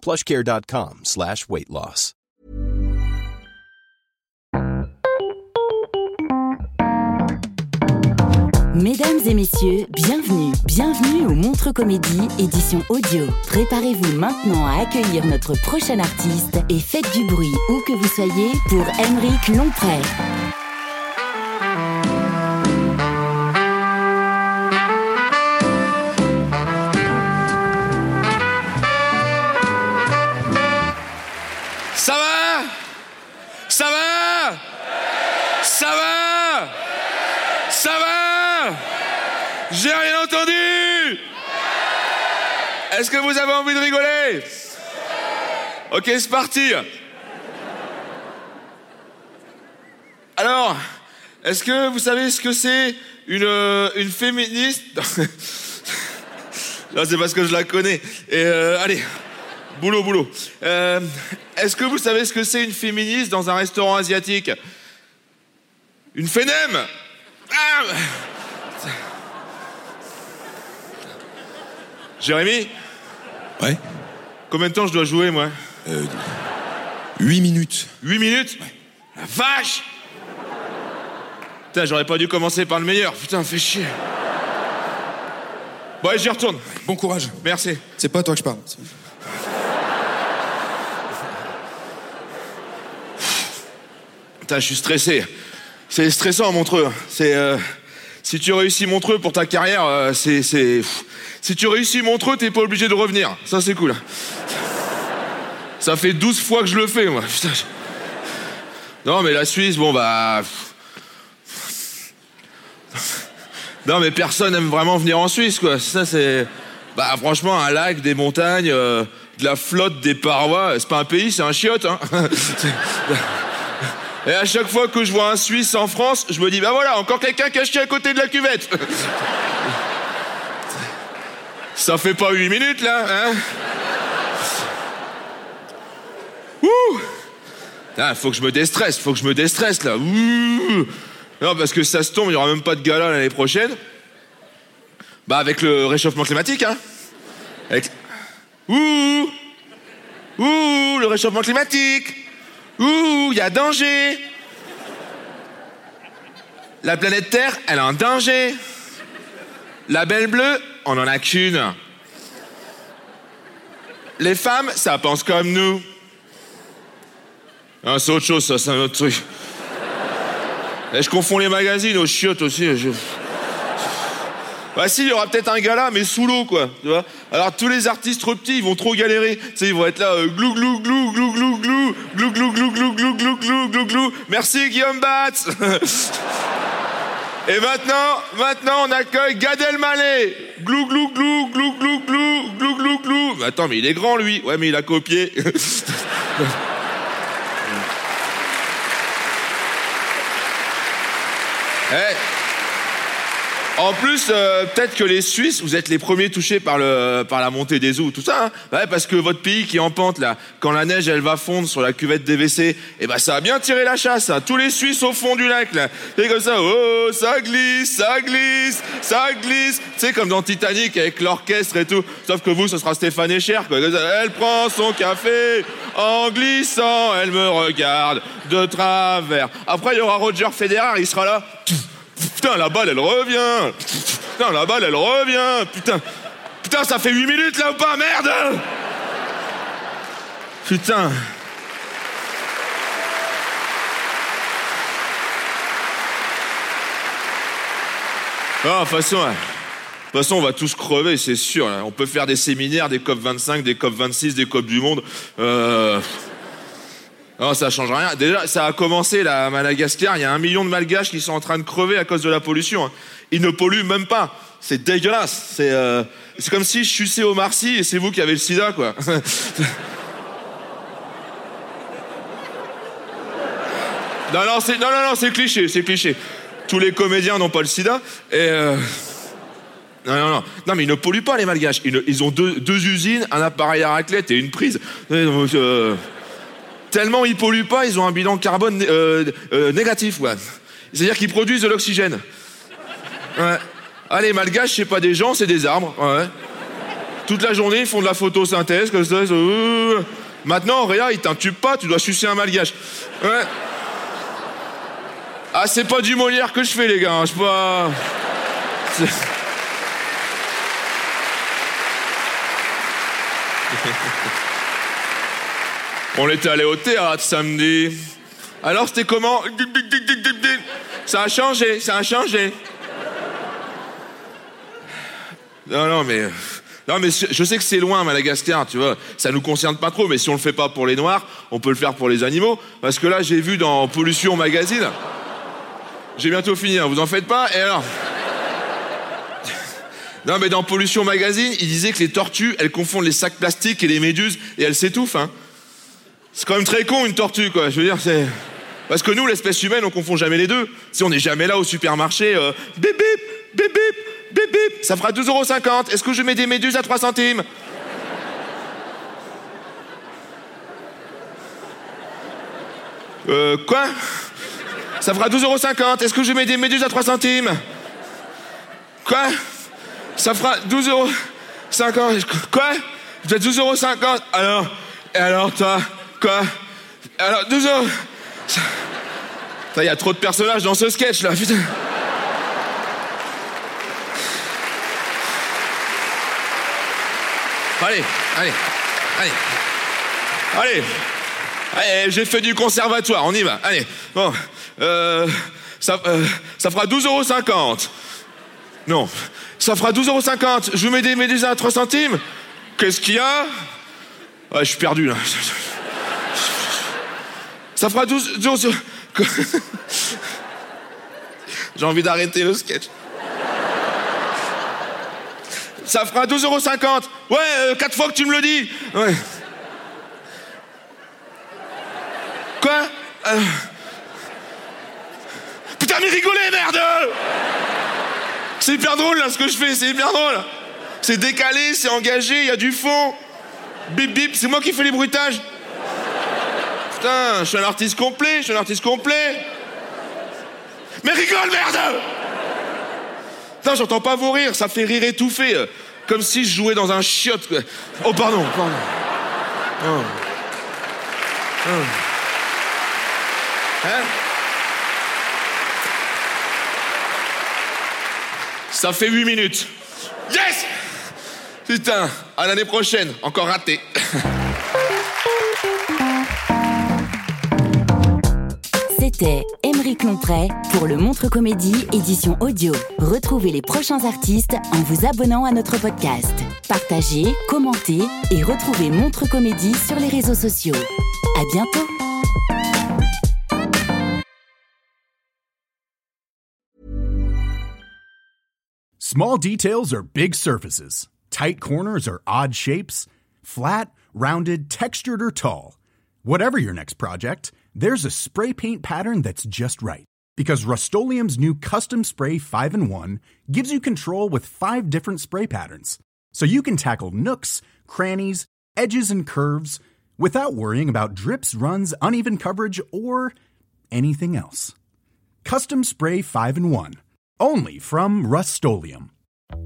plushcare.com slash weight. Mesdames et messieurs, bienvenue, bienvenue au Montre Comédie, édition audio. Préparez-vous maintenant à accueillir notre prochain artiste et faites du bruit où que vous soyez pour Emeric Longpré. Ça va J'ai rien entendu Est-ce que vous avez envie de rigoler Ok, c'est parti Alors, est-ce que vous savez ce que c'est une, euh, féministe Non, c'est parce que je la connais. Euh, allez, boulot, boulot. Euh, Est-ce que vous savez ce que c'est une féministe dans un restaurant asiatique? Une fénème Ah Jérémy Ouais. Combien de temps je dois jouer, moi? 8 minutes. 8 minutes? La vache Putain, j'aurais pas dû commencer par le meilleur. Putain, fais chier. Bon, allez, j'y retourne. Bon courage. Merci. C'est pas à toi que je parle. Putain, je suis stressé. C'est stressant, Montreux. C'est. euh, si tu réussis Montreux pour ta carrière, euh, c'est. Si tu réussis Montreux, t'es pas obligé de revenir. Ça, c'est cool. Ça fait 12 fois que je le fais, moi. Non, mais la Suisse, bon, bah. Non, mais personne aime vraiment venir en Suisse, quoi. Ça, c'est. Bah, franchement, un lac, des montagnes, euh, de la flotte, des parois, c'est pas un pays, c'est un chiotte, hein. Et à chaque fois que je vois un Suisse en France, je me dis, bah voilà, encore quelqu'un chié à côté de la cuvette. Ça fait pas 8 minutes, là, hein Ouh Ah, faut que je me déstresse, faut que je me déstresse, là. Ouh non, parce que ça se tombe, il y aura même pas de gala l'année prochaine. Bah, avec le réchauffement climatique, hein. Ouh Ouh, le réchauffement climatique Ouh, il y a danger La planète Terre, elle est en danger La belle bleue, on en a qu'une. Les femmes, ça pense comme nous. Ah, c'est autre chose, ça, c'est un autre truc. Je confonds les magazines aux chiottes aussi. Bah si, il y aura peut-être un gala, mais sous l'eau, quoi. Tu vois Alors tous les artistes trop petits, ils vont trop galérer. Tu sais, ils vont être là, euh, glou glou glou glou glou glou glou glou glou glou glou glou glou glou glou. Merci Guillaume Batz. Et maintenant, maintenant on accueille Gad Elmaleh. Glou glou glou glou glou glou glou glou glou. Attends, mais il est grand lui. Ouais, mais il a copié. Eh. En plus, euh, peut-être que les Suisses, vous êtes les premiers touchés par, le, par la montée des eaux, tout ça. hein. Ouais, parce que votre pays qui est en pente, là, quand la neige, elle va fondre sur la cuvette des WC, eh ben, ça a bien tiré la chasse, hein. Tous les Suisses au fond du lac, là. C'est comme ça, oh, ça glisse, ça glisse, ça glisse. Sais, comme dans Titanic avec l'orchestre et tout. Sauf que vous, ce sera Stéphane Echer, Elle prend son café en glissant, elle me regarde de travers. Après, il y aura Roger Federer, il sera là. Putain, la balle, elle revient. Putain, la balle, elle revient. Putain. Putain, ça fait 8 minutes là ou pas Merde Putain. Ah, de toute façon, hein. on va tous crever, c'est sûr. On peut faire des séminaires, des COP25, des COP26, des COP du monde. Euh... Non, ça change rien. Déjà, ça a commencé là, à Madagascar. Il y a un million de Malgaches qui sont en train de crever à cause de la pollution. hein. Ils ne polluent même pas. C'est dégueulasse. C'est euh, c'est comme si je suçais au Marcy et c'est vous qui avez le sida, quoi. non, non, non, non, cliché, c'est cliché. Tous les comédiens n'ont pas le sida. Et euh, non, non, non. Non, mais ils ne polluent pas, les Malgaches. Ils, ont deux, usines, un appareil à raclette et une prise. Et donc, euh, tellement ils polluent pas, ils ont un bilan carbone euh, euh, négatif, ouais. C'est-à-dire qu'ils produisent de l'oxygène. Ouais. Les Malgaches, c'est pas des gens, c'est des arbres. Toute la journée, ils font de la photosynthèse, comme ça. euh. Maintenant, regarde, ils t'intubent pas, tu dois sucer un Malgache. Ah, c'est pas du Molière que je fais, les gars. hein, Je pas. On était allé au théâtre samedi. Alors c'était comment Ça a changé, ça a changé. Non, non, mais. Non, mais je sais que c'est loin, Madagascar, tu vois. Ça nous concerne pas trop, mais si on le fait pas pour les Noirs, on peut le faire pour les animaux. Parce que là, j'ai vu dans Pollution Magazine. J'ai bientôt fini, hein, vous en faites pas. Et alors Non, mais dans Pollution Magazine, il disait que les tortues, elles confondent les sacs plastiques et les méduses et elles s'étouffent, hein. C'est quand même très con une tortue, quoi. Je veux dire, c'est. Parce que nous, l'espèce humaine, on confond jamais les deux. Si on n'est jamais là au supermarché, euh, bip bip, bip bip, bip bip, ça fera 12,50€. Est-ce que je mets des méduses à 3 centimes? Euh, quoi? Ça fera 12,50€. Est-ce que je mets des méduses à 3 centimes? Quoi? Ça fera 12,50€. Quoi? Vous êtes 12,50€. Alors Et alors, toi? Quoi Alors, 12 euros. Il y a trop de personnages dans ce sketch là, putain. Allez, allez, allez. Allez. Allez, j'ai fait du conservatoire, on y va. Allez, bon. Euh, ça, euh, ça fera 12,50 euros. Non, ça fera 12,50 euros. Je vous mets des méduses à 3 centimes. Qu'est-ce qu'il y a? Ouais, je suis perdu là. Ça fera 12... 12 J'ai envie d'arrêter le sketch. Ça fera 12,50 euros. Ouais, euh, quatre fois que tu me le dis. Ouais. Quoi? Euh. Putain, mais rigolez, merde C'est hyper drôle là ce que je fais, c'est hyper drôle. C'est décalé, c'est engagé, il y a du fond. Bip bip, c'est moi qui fais les bruitages. Putain, je suis un artiste complet, je suis un artiste complet. Mais rigole, merde Putain, j'entends pas vos rires, ça fait rire étouffé. euh, Comme si je jouais dans un chiotte. Oh, pardon, pardon. Oh. Oh. Hein? Ça fait 8 minutes. Yes Putain, à l'année prochaine, encore raté. C'était Émeric Lompré pour le Montre Comédie édition audio. Retrouvez les prochains artistes en vous abonnant à notre podcast. Partagez, commentez et retrouvez Montre Comédie sur les réseaux sociaux. À bientôt. Small details are big surfaces. Tight corners are odd shapes. Flat, rounded, textured, or tall. Whatever your next project, there's a spray paint pattern that's just right. Because Rust new Custom Spray 5 in 1 gives you control with five different spray patterns. So you can tackle nooks, crannies, edges, and curves without worrying about drips, runs, uneven coverage, or anything else. Custom Spray 5 in 1. Only from Rust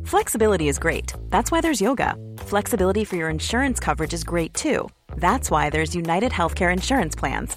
Flexibility is great. That's why there's yoga. Flexibility for your insurance coverage is great too. That's why there's United Healthcare Insurance Plans.